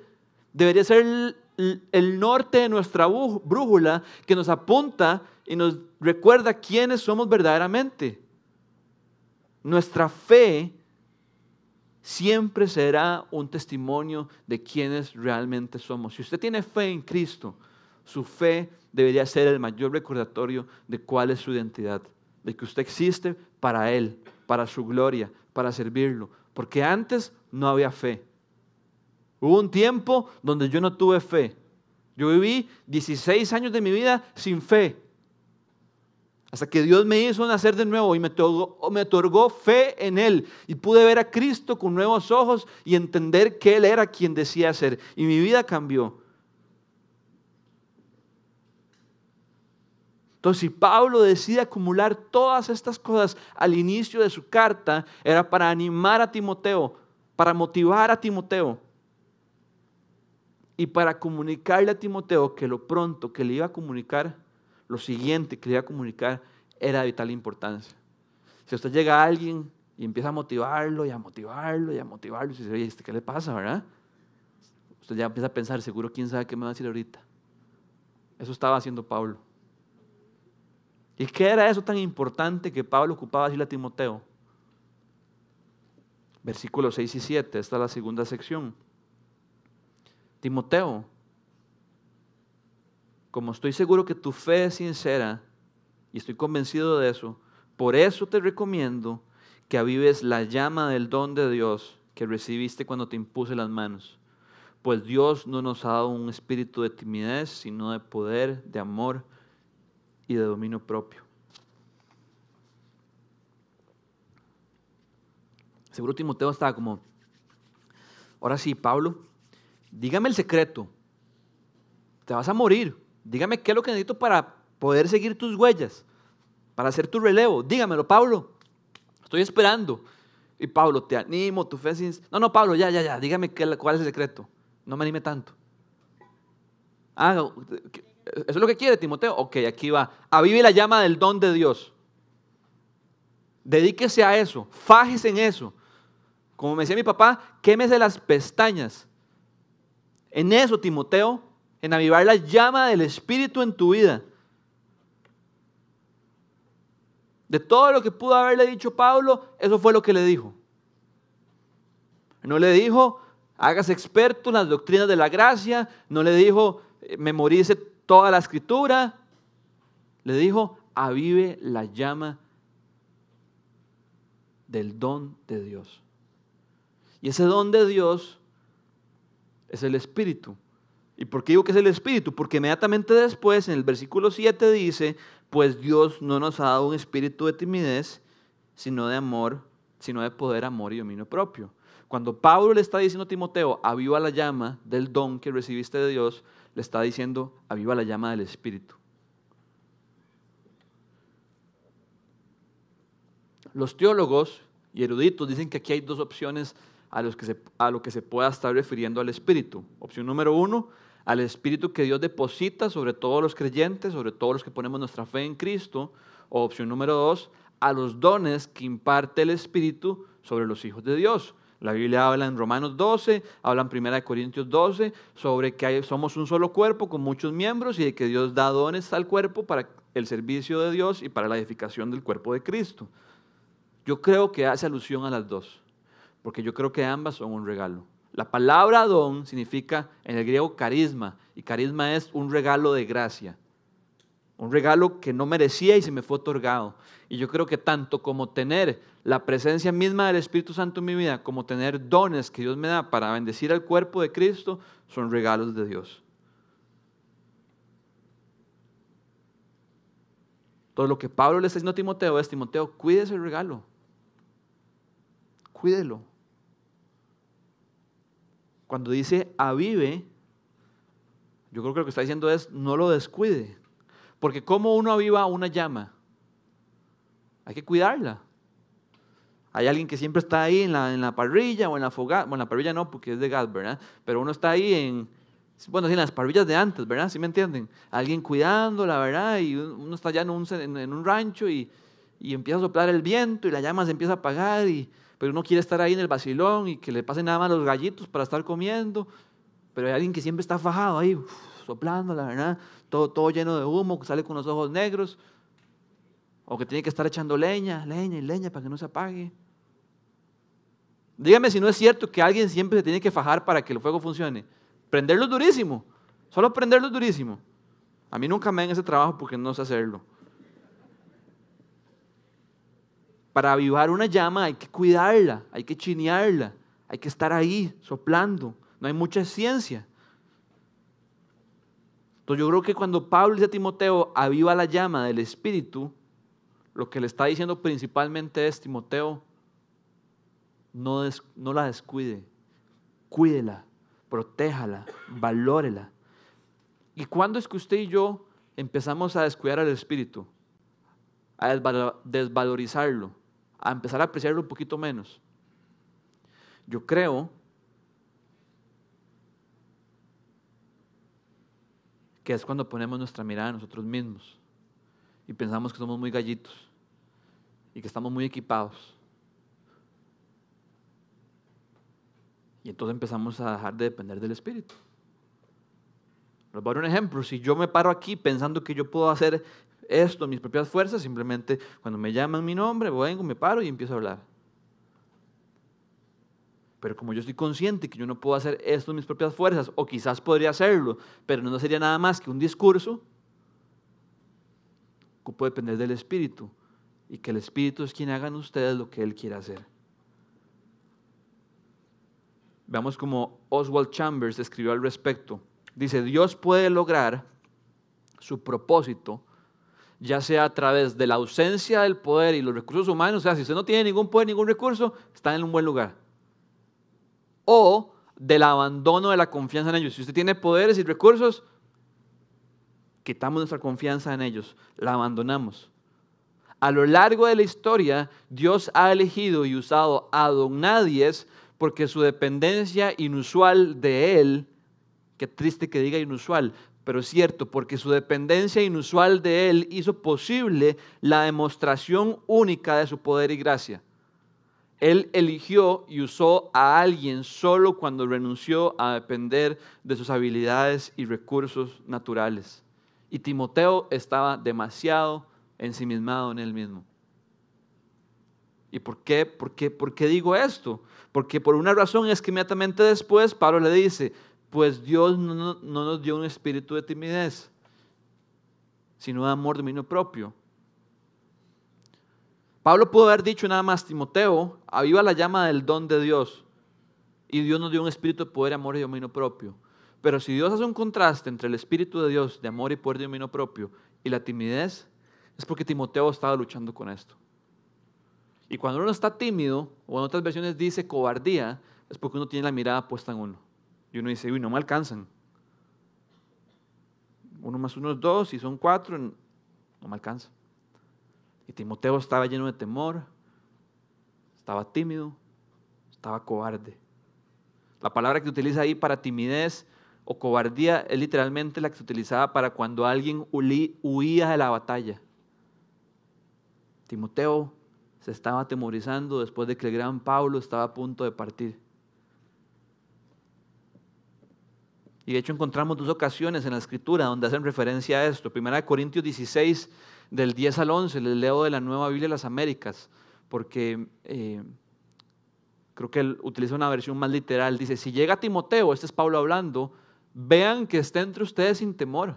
Speaker 1: debería ser el, norte de nuestra brújula que nos apunta y nos recuerda quiénes somos verdaderamente. Nuestra fe siempre será un testimonio de quienes realmente somos. Si usted tiene fe en Cristo, su fe debería ser el mayor recordatorio de cuál es su identidad, de que usted existe para Él, para su gloria, para servirlo, porque antes no había fe. Hubo un tiempo donde yo no tuve fe. Yo viví 16 años de mi vida sin fe. Hasta que Dios me hizo nacer de nuevo y me otorgó, fe en Él. Y pude ver a Cristo con nuevos ojos y entender que Él era quien decía ser. Y mi vida cambió. Entonces, si Pablo decide acumular todas estas cosas al inicio de su carta, era para animar a Timoteo, para motivar a Timoteo y para comunicarle a Timoteo que lo pronto que le iba a comunicar, lo siguiente que le iba a comunicar era de vital importancia. Si usted llega a alguien y empieza a motivarlo y a motivarlo y a motivarlo, y dice, oye, ¿este ¿qué le pasa, verdad? Usted ya empieza a pensar, seguro quién sabe qué me va a decir ahorita. Eso estaba haciendo Pablo. ¿Y qué era eso tan importante que Pablo ocupaba decirle a Timoteo? Versículos 6 y 7, esta es la segunda sección. Timoteo, como estoy seguro que tu fe es sincera, y estoy convencido de eso, por eso te recomiendo que avives la llama del don de Dios que recibiste cuando te impuse las manos. Pues Dios no nos ha dado un espíritu de timidez, sino de poder, de amor y de dominio propio. Seguro Timoteo estaba como, ahora sí, Pablo, dígame el secreto. Te vas a morir. Dígame qué es lo que necesito para poder seguir tus huellas, para hacer tu relevo. Dígamelo, Pablo. Estoy esperando. Y Pablo, te animo, tu fe. No, no, Pablo, ya, ya, ya. Dígame cuál es el secreto. No me anime tanto. Ah, ¿Eso es lo que quiere Timoteo? Ok, aquí va. Avive la llama del don de Dios. Dedíquese a eso. Fájese en eso. Como me decía mi papá, quémese las pestañas. En eso, Timoteo, en avivar la llama del Espíritu en tu vida. De todo lo que pudo haberle dicho Pablo, eso fue lo que le dijo. No le dijo, hágase experto en las doctrinas de la gracia. No le dijo, eh, memorice toda la escritura. Le dijo, avive la llama del don de Dios. Y ese don de Dios es el Espíritu. ¿Y por qué digo que es el Espíritu? Porque inmediatamente después, en el versículo 7 dice, pues Dios no nos ha dado un espíritu de timidez, sino de amor, sino de poder, amor y dominio propio. Cuando Pablo le está diciendo a Timoteo, aviva la llama del don que recibiste de Dios, le está diciendo, aviva la llama del Espíritu. Los teólogos y eruditos dicen que aquí hay dos opciones a, los que a lo que se pueda estar refiriendo al Espíritu. Opción número uno, al Espíritu que Dios deposita sobre todos los creyentes, sobre todos los que ponemos nuestra fe en Cristo. O opción número dos, a los dones que imparte el Espíritu sobre los hijos de Dios. La Biblia habla en Romanos 12, habla en 1 Corintios 12 sobre que somos un solo cuerpo con muchos miembros y de que Dios da dones al cuerpo para el servicio de Dios y para la edificación del cuerpo de Cristo. Yo creo que hace alusión a las dos porque yo creo que ambas son un regalo. La palabra don significa en el griego carisma, y carisma es un regalo de gracia, un regalo que no merecía y se me fue otorgado. Y yo creo que tanto como tener la presencia misma del Espíritu Santo en mi vida, como tener dones que Dios me da para bendecir al cuerpo de Cristo, son regalos de Dios. Todo lo que Pablo le está diciendo a Timoteo es, Timoteo, cuide ese regalo. Cuídelo. Cuando dice avive, yo creo que lo que está diciendo es no lo descuide. Porque ¿cómo uno aviva una llama? Hay que cuidarla. Hay alguien que siempre está ahí en la, parrilla o en la fogata. Bueno, en la parrilla no, porque es de gas, ¿verdad? Pero uno está ahí en, bueno, en las parrillas de antes, ¿verdad? ¿Sí me entienden? Alguien cuidándola, ¿verdad? Y uno está allá en un, en un rancho y, y, empieza a soplar el viento y la llama se empieza a apagar y, pero uno quiere estar ahí en el vacilón y que le pasen nada más los gallitos para estar comiendo, pero hay alguien que siempre está fajado ahí, soplando, la verdad, todo, todo lleno de humo, que sale con los ojos negros, o que tiene que estar echando leña, leña y leña para que no se apague. Dígame si no es cierto que alguien siempre se tiene que fajar para que el fuego funcione. Prenderlo durísimo, solo prenderlo durísimo. A mí nunca me den ese trabajo porque no sé hacerlo. Para avivar una llama hay que cuidarla, hay que chinearla, hay que estar ahí soplando. No hay mucha ciencia. Entonces yo creo que cuando Pablo dice a Timoteo, aviva la llama del Espíritu, lo que le está diciendo principalmente es, Timoteo, no, la descuide, cuídela, protéjala, valórela. ¿Y cuándo es que usted y yo empezamos a descuidar al Espíritu? A desvalorizarlo, a empezar a apreciarlo un poquito menos. Yo creo que es cuando ponemos nuestra mirada en nosotros mismos y pensamos que somos muy gallitos y que estamos muy equipados. Y entonces empezamos a dejar de depender del Espíritu. Les voy a dar un ejemplo. Si yo me paro aquí pensando que yo puedo hacer esto, mis propias fuerzas, simplemente cuando me llaman mi nombre, vengo, me paro y empiezo a hablar. Pero como yo estoy consciente que yo no puedo hacer esto en mis propias fuerzas, o quizás podría hacerlo, pero no sería nada más que un discurso, puede depender del Espíritu. Y que el Espíritu es quien haga en ustedes lo que Él quiera hacer. Veamos como Oswald Chambers escribió al respecto. Dice, Dios puede lograr su propósito, ya sea a través de la ausencia del poder y los recursos humanos, o sea, si usted no tiene ningún poder, ningún recurso, está en un buen lugar o del abandono de la confianza en ellos. Si usted tiene poderes y recursos, quitamos nuestra confianza en ellos, la abandonamos. A lo largo de la historia, Dios ha elegido y usado a don Nadies porque su dependencia inusual de Él, qué triste que diga inusual, pero es cierto, porque su dependencia inusual de Él hizo posible la demostración única de su poder y gracia. Él eligió y usó a alguien solo cuando renunció a depender de sus habilidades y recursos naturales. Y Timoteo estaba demasiado ensimismado en él mismo. ¿Y por qué? ¿Por qué, digo esto? Porque por una razón es que inmediatamente después Pablo le dice, pues Dios no, no nos dio un espíritu de timidez, sino de amor, dominio propio. Pablo pudo haber dicho nada más, Timoteo, aviva la llama del don de Dios. Y Dios nos dio un espíritu de poder, amor y dominio propio. Pero si Dios hace un contraste entre el espíritu de Dios de amor y poder y dominio propio y la timidez, es porque Timoteo estaba luchando con esto. Y cuando uno está tímido, o en otras versiones dice cobardía, es porque uno tiene la mirada puesta en uno. Y uno dice, uy, no me alcanzan. Uno más uno es dos, y son cuatro, no me alcanza. Y Timoteo estaba lleno de temor, estaba tímido, estaba cobarde. La palabra que utiliza ahí para timidez o cobardía es literalmente la que se utilizaba para cuando alguien huía de la batalla. Timoteo se estaba atemorizando después de que el gran Pablo estaba a punto de partir. Y de hecho encontramos dos ocasiones en la escritura donde hacen referencia a esto. Primera de Corintios 16, del 10 al 11, les leo de la Nueva Biblia de las Américas, porque eh, creo que él utiliza una versión más literal. Dice, si llega Timoteo, este es Pablo hablando, vean que esté entre ustedes sin temor.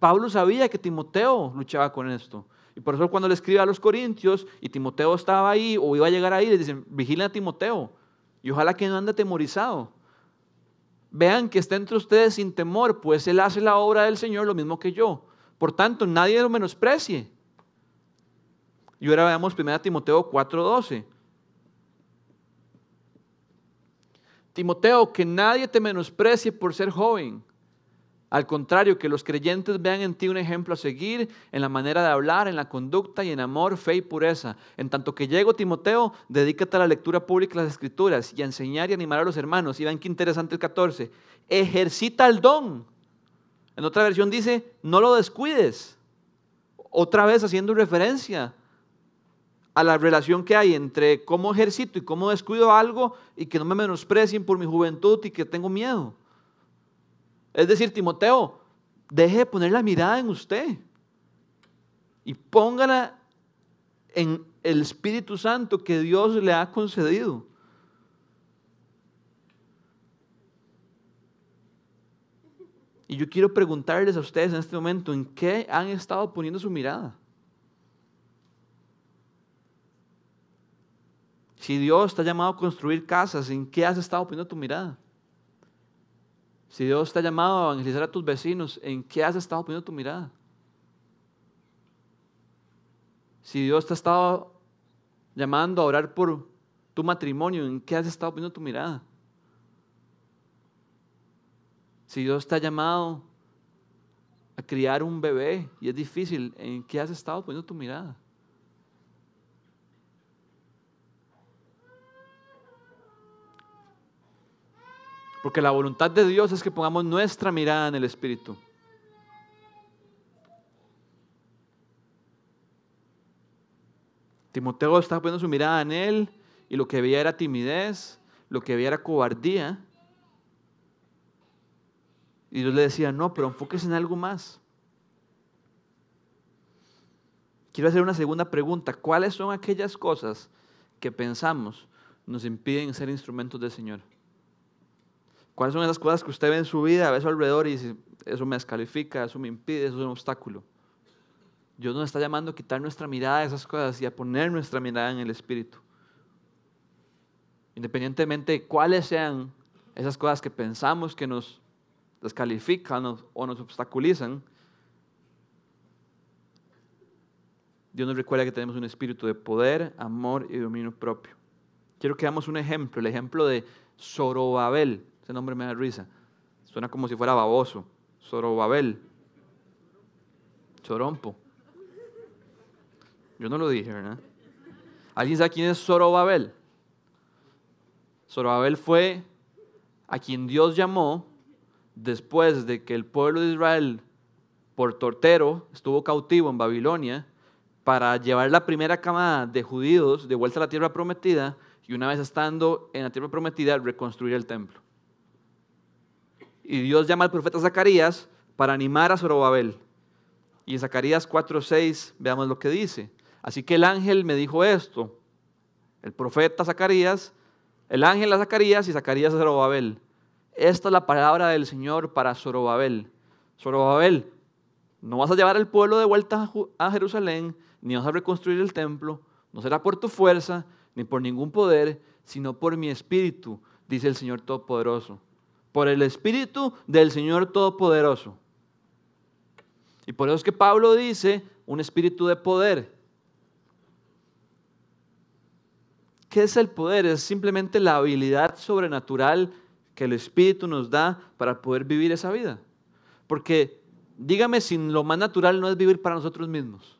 Speaker 1: Pablo sabía que Timoteo luchaba con esto. Y por eso cuando le escribe a los Corintios y Timoteo estaba ahí o iba a llegar ahí, le dicen, vigilen a Timoteo y ojalá que no ande atemorizado. Vean que esté entre ustedes sin temor, pues él hace la obra del Señor lo mismo que yo. Por tanto, nadie lo menosprecie. Y ahora veamos 1 Timoteo 4:12. Timoteo, que nadie te menosprecie por ser joven. Al contrario, que los creyentes vean en ti un ejemplo a seguir en la manera de hablar, en la conducta y en amor, fe y pureza. En tanto que llego, Timoteo, dedícate a la lectura pública de las escrituras y a enseñar y animar a los hermanos. Y vean qué interesante el 14. Ejercita el don en otra versión dice, no lo descuides. Otra vez haciendo referencia a la relación que hay entre cómo ejercito y cómo descuido algo y que no me menosprecien por mi juventud y que tengo miedo. Es decir, Timoteo, deje de poner la mirada en usted y póngala en el Espíritu Santo que Dios le ha concedido. Y yo quiero preguntarles a ustedes en este momento, ¿en qué han estado poniendo su mirada? Si Dios está llamado a construir casas, ¿en qué has estado poniendo tu mirada? Si Dios está llamado a evangelizar a tus vecinos, ¿en qué has estado poniendo tu mirada? Si Dios te ha estado llamando a orar por tu matrimonio, ¿en qué has estado poniendo tu mirada? Si Dios te ha llamado a criar un bebé y es difícil, ¿en qué has estado poniendo tu mirada? Porque la voluntad de Dios es que pongamos nuestra mirada en el Espíritu. Timoteo estaba poniendo su mirada en él y lo que veía era timidez, lo que veía era cobardía. Y Dios le decía, no, pero enfóquese en algo más. Quiero hacer una segunda pregunta. ¿Cuáles son aquellas cosas que pensamos nos impiden ser instrumentos del Señor? ¿Cuáles son esas cosas que usted ve en su vida, ve a su alrededor y dice, eso me descalifica, eso me impide, eso es un obstáculo? Dios nos está llamando a quitar nuestra mirada de esas cosas y a poner nuestra mirada en el Espíritu. Independientemente de cuáles sean esas cosas que pensamos que nos descalifican o nos obstaculizan, Dios nos recuerda que tenemos un espíritu de poder, amor y dominio propio. Quiero que damos un ejemplo, el ejemplo de Zorobabel. Ese nombre me da risa. Suena como si fuera baboso. Zorobabel. Chorompo. Yo no lo dije, ¿verdad? ¿Alguien sabe quién es Zorobabel? Zorobabel fue a quien Dios llamó después de que el pueblo de Israel, por tortero, estuvo cautivo en Babilonia para llevar la primera camada de judíos de vuelta a la tierra prometida y una vez estando en la tierra prometida, reconstruir el templo. Y Dios llama al profeta Zacarías para animar a Zorobabel. Y en Zacarías 4:6 veamos lo que dice. Así que el ángel me dijo esto. El profeta Zacarías, el ángel a Zacarías y Zacarías a Zorobabel. Esta es la palabra del Señor para Zorobabel. Zorobabel, no vas a llevar al pueblo de vuelta a Jerusalén, ni vas a reconstruir el templo. No será por tu fuerza, ni por ningún poder, sino por mi espíritu, dice el Señor Todopoderoso. Por el espíritu del Señor Todopoderoso. Y por eso es que Pablo dice un espíritu de poder. ¿Qué es el poder? Es simplemente la habilidad sobrenatural que el Espíritu nos da para poder vivir esa vida. Porque dígame si lo más natural no es vivir para nosotros mismos,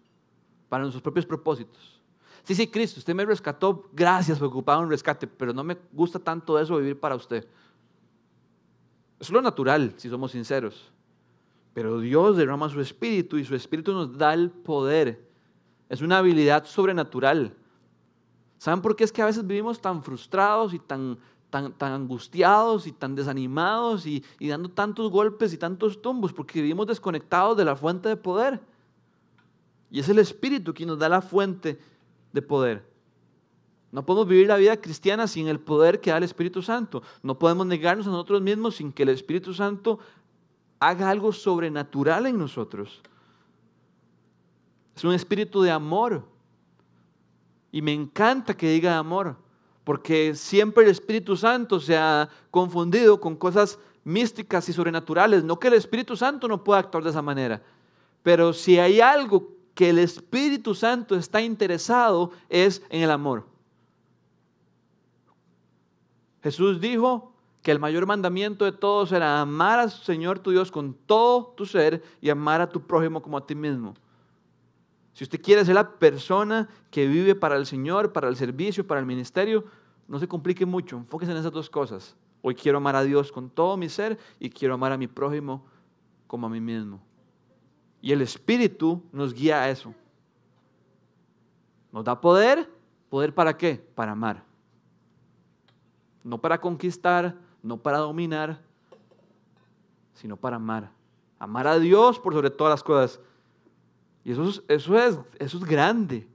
Speaker 1: para nuestros propios propósitos. Sí, sí, Cristo, usted me rescató, gracias por ocupar un rescate, pero no me gusta tanto eso vivir para usted. Es lo natural, si somos sinceros. Pero Dios derrama su espíritu y su espíritu nos da el poder. Es una habilidad sobrenatural ¿Saben por qué es que a veces vivimos tan frustrados y tan, tan, angustiados y tan desanimados y, y dando tantos golpes y tantos tumbos? Porque vivimos desconectados de la fuente de poder. Y es el Espíritu quien nos da la fuente de poder. No podemos vivir la vida cristiana sin el poder que da el Espíritu Santo. No podemos negarnos a nosotros mismos sin que el Espíritu Santo haga algo sobrenatural en nosotros. Es un espíritu de amor. Y me encanta que diga amor, porque siempre el Espíritu Santo se ha confundido con cosas místicas y sobrenaturales. No que el Espíritu Santo no pueda actuar de esa manera, pero si hay algo que el Espíritu Santo está interesado es en el amor. Jesús dijo que el mayor mandamiento de todos era amar al Señor tu Dios con todo tu ser y amar a tu prójimo como a ti mismo. Si usted quiere ser la persona que vive para el Señor, para el servicio, para el ministerio, no se complique mucho, enfóquese en esas dos cosas. Hoy quiero amar a Dios con todo mi ser y quiero amar a mi prójimo como a mí mismo. Y el Espíritu nos guía a eso. Nos da poder. ¿Poder para qué? Para amar. No para conquistar, no para dominar, sino para amar. Amar a Dios por sobre todas las cosas y eso es, eso es, eso es grande.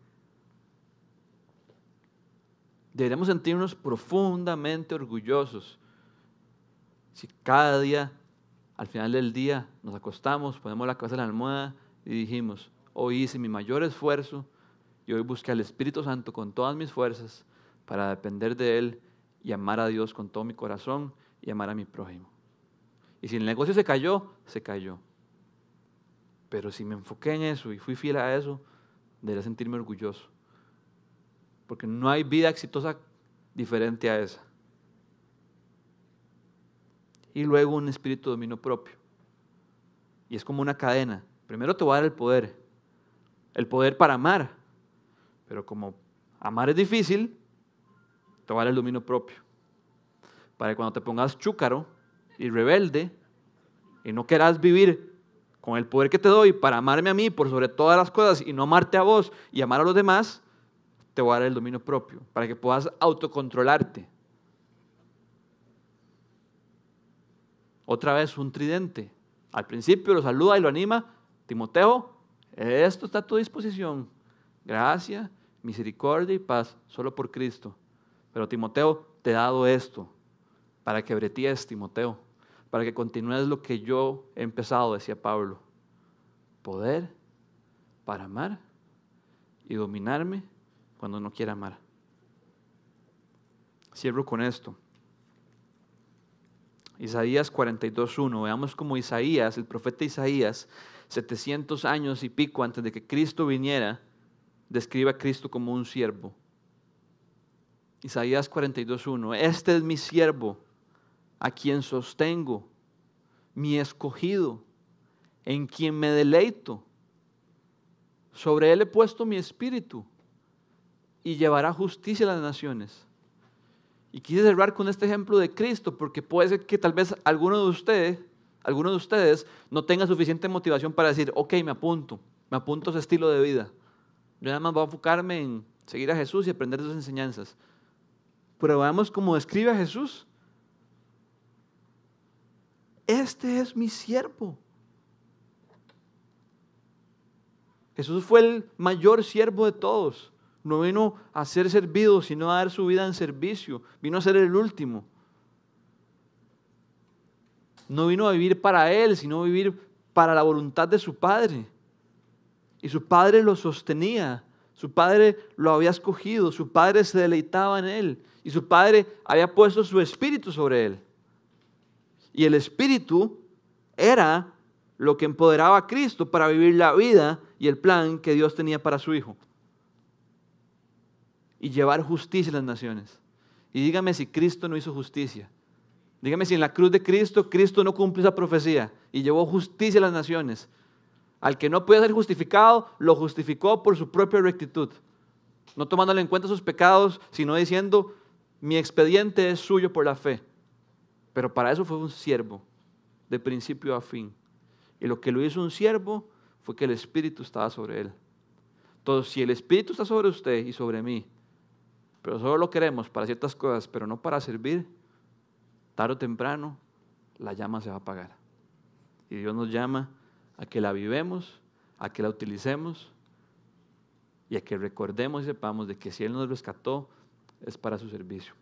Speaker 1: Deberíamos sentirnos profundamente orgullosos si cada día al final del día nos acostamos, ponemos la cabeza en la almohada y dijimos, hoy hice mi mayor esfuerzo y hoy busqué al Espíritu Santo con todas mis fuerzas para depender de Él y amar a Dios con todo mi corazón y amar a mi prójimo. Y si el negocio se cayó, se cayó. Pero si me enfoqué en eso y fui fiel a eso, debería sentirme orgulloso. Porque no hay vida exitosa diferente a esa. Y luego un espíritu de dominio propio. Y es como una cadena. Primero te voy a dar el poder. El poder para amar. Pero como amar es difícil, te voy a dar el dominio propio. Para que cuando te pongas chúcaro y rebelde y no quieras vivir con el poder que te doy para amarme a mí por sobre todas las cosas y no amarte a vos y amar a los demás, te voy a dar el dominio propio, para que puedas autocontrolarte. Otra vez un tridente. Al principio lo saluda y lo anima. Timoteo, esto está a tu disposición. Gracia, misericordia y paz, solo por Cristo. Pero Timoteo, te he dado esto para que bretíes, Timoteo, para que continúes lo que yo he empezado, decía Pablo. Poder para amar y dominarme cuando no quiera amar. Cierro con esto. Isaías 42.1. Veamos como Isaías, el profeta Isaías, 700 años y pico antes de que Cristo viniera, describe a Cristo como un siervo. Isaías 42.1. Este es mi siervo, a quien sostengo, mi escogido, en quien me deleito. Sobre él he puesto mi espíritu y llevará justicia a las naciones. Y quise cerrar con este ejemplo de Cristo, porque puede ser que tal vez alguno de ustedes, alguno de ustedes no tenga suficiente motivación para decir, ok, me apunto, me apunto a ese estilo de vida. Yo nada más voy a enfocarme en seguir a Jesús y aprender sus enseñanzas. Pero veamos cómo describe a Jesús. Este es mi siervo. Jesús fue el mayor siervo de todos. No vino a ser servido, sino a dar su vida en servicio. Vino a ser el último. No vino a vivir para Él, sino a vivir para la voluntad de su Padre. Y su Padre lo sostenía. Su Padre lo había escogido. Su Padre se deleitaba en Él. Y su Padre había puesto su espíritu sobre Él. Y el espíritu era lo que empoderaba a Cristo para vivir la vida y el plan que Dios tenía para su Hijo y llevar justicia a las naciones. Y dígame si Cristo no hizo justicia. Dígame si en la cruz de Cristo, Cristo no cumplió esa profecía y llevó justicia a las naciones. Al que no puede ser justificado, lo justificó por su propia rectitud. No tomándole en cuenta sus pecados, sino diciendo, mi expediente es suyo por la fe. Pero para eso fue un siervo, de principio a fin. Y lo que lo hizo un siervo fue que el Espíritu estaba sobre él. Entonces, si el Espíritu está sobre usted y sobre mí, pero solo lo queremos para ciertas cosas, pero no para servir, tarde o temprano la llama se va a apagar. Y Dios nos llama a que la vivemos, a que la utilicemos y a que recordemos y sepamos de que si Él nos rescató es para su servicio.